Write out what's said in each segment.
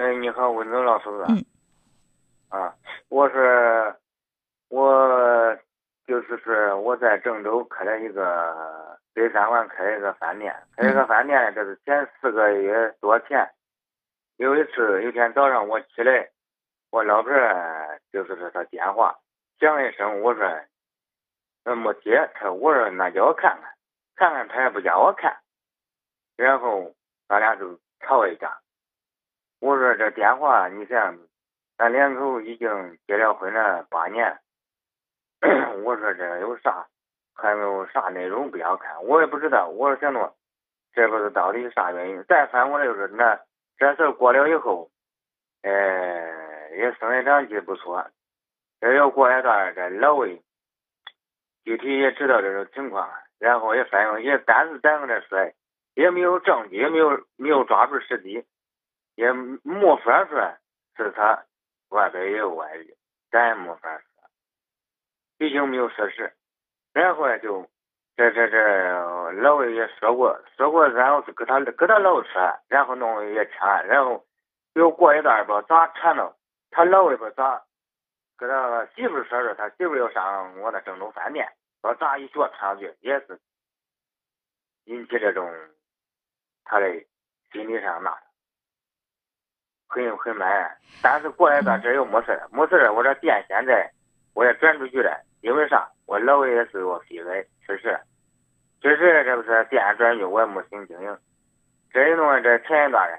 哎，你好，文宗老师。嗯。啊，我是我就是是我在郑州开了一个北三环开了一个饭店，开一个饭店这是前四个月多前。有一次，有天早上我起来，我老婆儿就是说她电话响一声，我说那没接，她我说那叫我看看，看看她也不叫我看，然后咱俩就吵一架。我说这电话，你想，咱两口已经结了婚了八年，我说这有啥，还有啥内容不要看，我也不知道。我说想着，这不是到底啥原因？再反过来就是那这事过了以后，呃，也生了两期不错。这又过一段，这老魏具体也知道这种情况，然后也反映，也但是咱搁这说，也没有证据，也没有没有抓住时机。也没法说是他外边也有外遇，咱也没法说，毕竟没有事实。然后呢就这这这老魏也说过，说过，然后是给他给他老说，然后弄也签，然后又过一段吧咋缠到他老魏不咋跟他媳妇说说，他媳妇要上我那郑州饭店，说咋一脚踹上去，也是引起这种他的心理上那。很很满，但是过一段这又没事了没事了我这店现在我也转出去了，因为啥？我老魏也是我飞来吃事，吃事这不是店转去，我也没心经营。这一弄这前一段呢，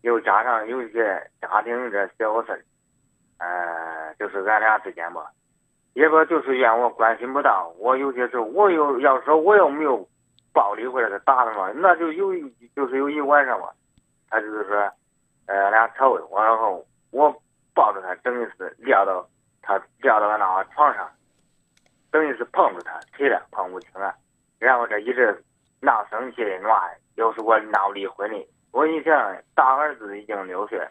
又加上有一些家庭这小事呃，就是俺俩之间吧，也不就是怨我关心不到。我有些时候我又要说我又没有暴力或者是打他嘛，那就有一就是有一晚上嘛，他就是说。呃，俩吵我，然后我抱着他，等于是撂到他撂到那床上，等于是碰着他，腿了碰不清了。然后这一直闹生气的话，又是我闹离婚的。我一想，大儿子已经六岁，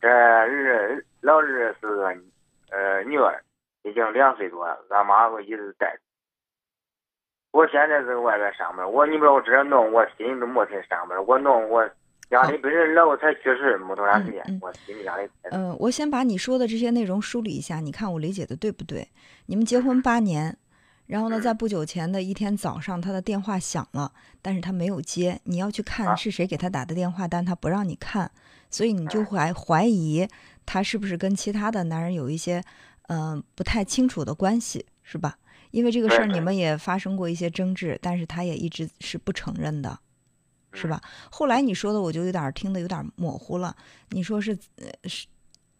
这儿老二是个呃女儿，已经两岁多了，俺妈我一直带着。我现在在外边上班，我你不知道我这样弄，我心里都没心上班，我弄我。家里本身老才去世没多长时间，我心里压力。嗯，我先把你说的这些内容梳理一下，你看我理解的对不对？你们结婚八年，然后呢，在不久前的一天早上，他的电话响了，但是他没有接。你要去看是谁给他打的电话，但他不让你看，所以你就怀怀疑他是不是跟其他的男人有一些嗯不太清楚的关系，是吧？因为这个事儿你们也发生过一些争执，但是他也一直是不承认的。是吧？后来你说的我就有点听得有点模糊了。你说是是，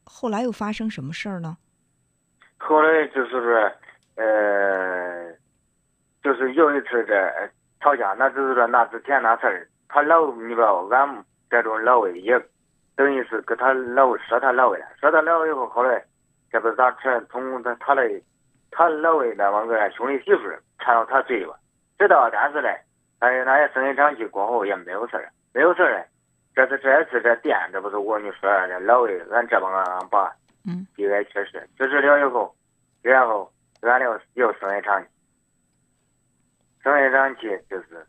后来又发生什么事儿呢？后来就是说，呃，就是有一次这吵架，那就是说那之前那事儿，他老你知道，俺这种老魏也等于是跟他老说他老魏了，说他老魏以后，后来这不是咋传从他他的他老魏那帮个兄弟媳妇传到他嘴里吧？知道，但是呢。哎，那也生意长期过后也没有事儿，没有事儿嘞。这次这次这店，这不是我跟你说的老魏，俺这帮俺爸，嗯，意外去世，去世了以后，然后俺俩又生意长期，生意长期就是，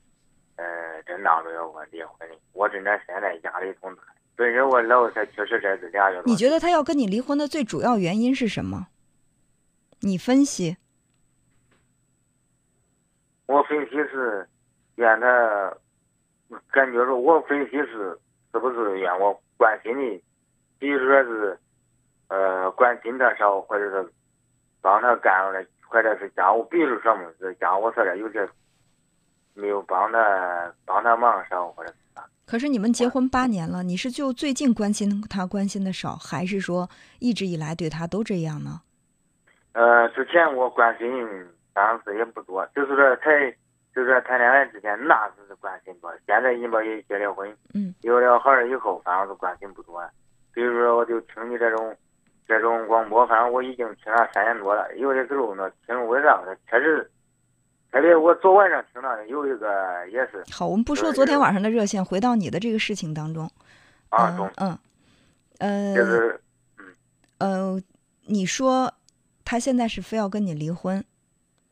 呃，这闹着要我离婚的。我真的现在压力挺大。本身我老才去世这是俩月。你觉得他要跟你离婚的最主要原因是什么？你分析。我分析是。怨他，感觉说，我分析是是不是怨我关心的，比如说是，呃，关心他少，或者是帮他干了，或者是家务，比如说么是家务事儿有些没有帮他帮他忙少，或者是啥。可是你们结婚八年了，你是就最近关心他关心的少，还是说一直以来对他都这样呢？呃，之前我关心当时也不多，就是说才。就是谈恋爱之前，那是关心多。现在你把也结了婚，嗯，有了孩儿以后，反正是关心不多。比如说，我就听你这种这种广播，反正我已经听了三年多了。有的时候呢，听为啥？确实，特别我昨晚上听到的有一个也是。好，我们不说昨天晚上的热线，回到你的这个事情当中。啊，中。嗯。呃。就是。嗯。呃，你说他现在是非要跟你离婚。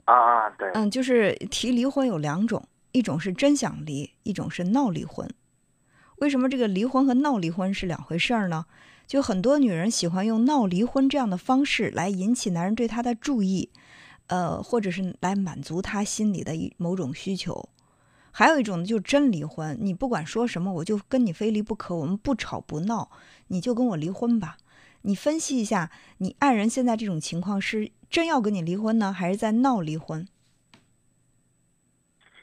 啊啊，对，嗯，就是提离婚有两种，一种是真想离，一种是闹离婚。为什么这个离婚和闹离婚是两回事儿呢？就很多女人喜欢用闹离婚这样的方式来引起男人对她的注意，呃，或者是来满足她心里的一某种需求。还有一种呢，就是真离婚，你不管说什么，我就跟你非离不可，我们不吵不闹，你就跟我离婚吧。你分析一下，你爱人现在这种情况是真要跟你离婚呢，还是在闹离婚？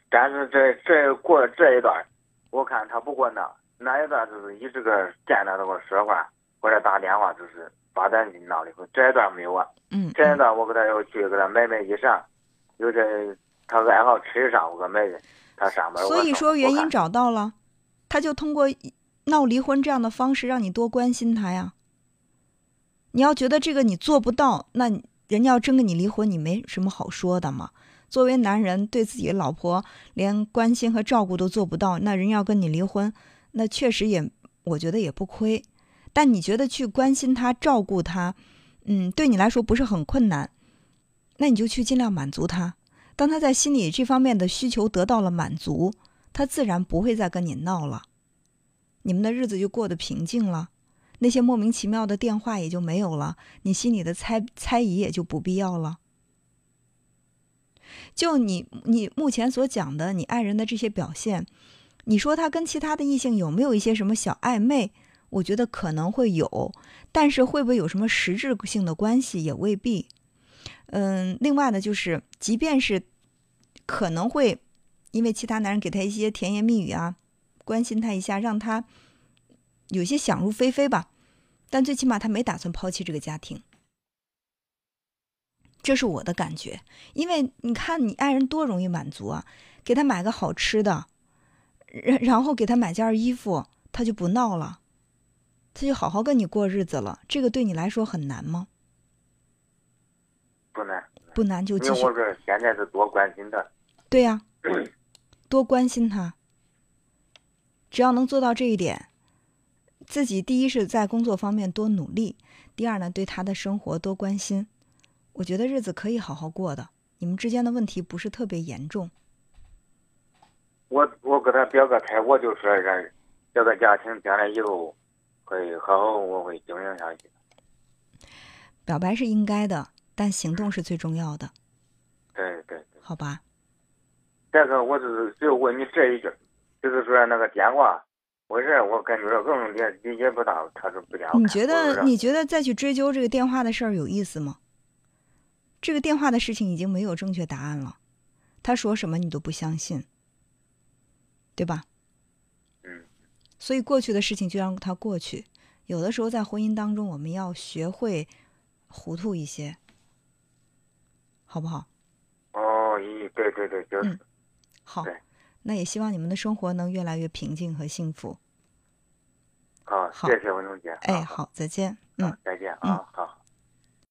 但是这这过这一段，我看他不给我闹，那一段就是一直个见他都给我说话或者打电话，就是把咱闹离婚。这一段没有啊，嗯，这一段我给他又去给他买买衣裳，有这他爱好吃衣裳，我给他买的。他上班，所以说原因找到了，他就通过闹离婚这样的方式让你多关心他呀。你要觉得这个你做不到，那人家要真跟你离婚，你没什么好说的嘛。作为男人，对自己的老婆连关心和照顾都做不到，那人要跟你离婚，那确实也我觉得也不亏。但你觉得去关心他、照顾他，嗯，对你来说不是很困难，那你就去尽量满足他。当他在心里这方面的需求得到了满足，他自然不会再跟你闹了，你们的日子就过得平静了，那些莫名其妙的电话也就没有了，你心里的猜猜疑也就不必要了。就你你目前所讲的你爱人的这些表现，你说他跟其他的异性有没有一些什么小暧昧？我觉得可能会有，但是会不会有什么实质性的关系也未必。嗯，另外呢，就是即便是可能会因为其他男人给他一些甜言蜜语啊，关心他一下，让他有些想入非非吧，但最起码他没打算抛弃这个家庭，这是我的感觉。因为你看你爱人多容易满足啊，给他买个好吃的，然然后给他买件衣服，他就不闹了，他就好好跟你过日子了。这个对你来说很难吗？不难，不难就继续。因为我这现在是多关心他。对呀，多关心他。只要能做到这一点，自己第一是在工作方面多努力，第二呢，对他的生活多关心，我觉得日子可以好好过的。你们之间的问题不是特别严重。我我给他表个态，我就说让这个家庭将来以后可以好好，我会经营下去。表白是应该的。但行动是最重要的，对对，好吧。这个我就是就问你这一句，就是说那个电话，我这我感觉更理理解不到，他是不讲。你觉得你觉得再去追究这个电话的事儿有意思吗？这个电话的事情已经没有正确答案了，他说什么你都不相信，对吧？嗯。所以过去的事情就让它过去。有的时候在婚姻当中，我们要学会糊涂一些。好不好？哦，咦，对对对，就是。好，那也希望你们的生活能越来越平静和幸福。好，谢谢文忠姐。哎，好，再见。嗯，再见啊，好。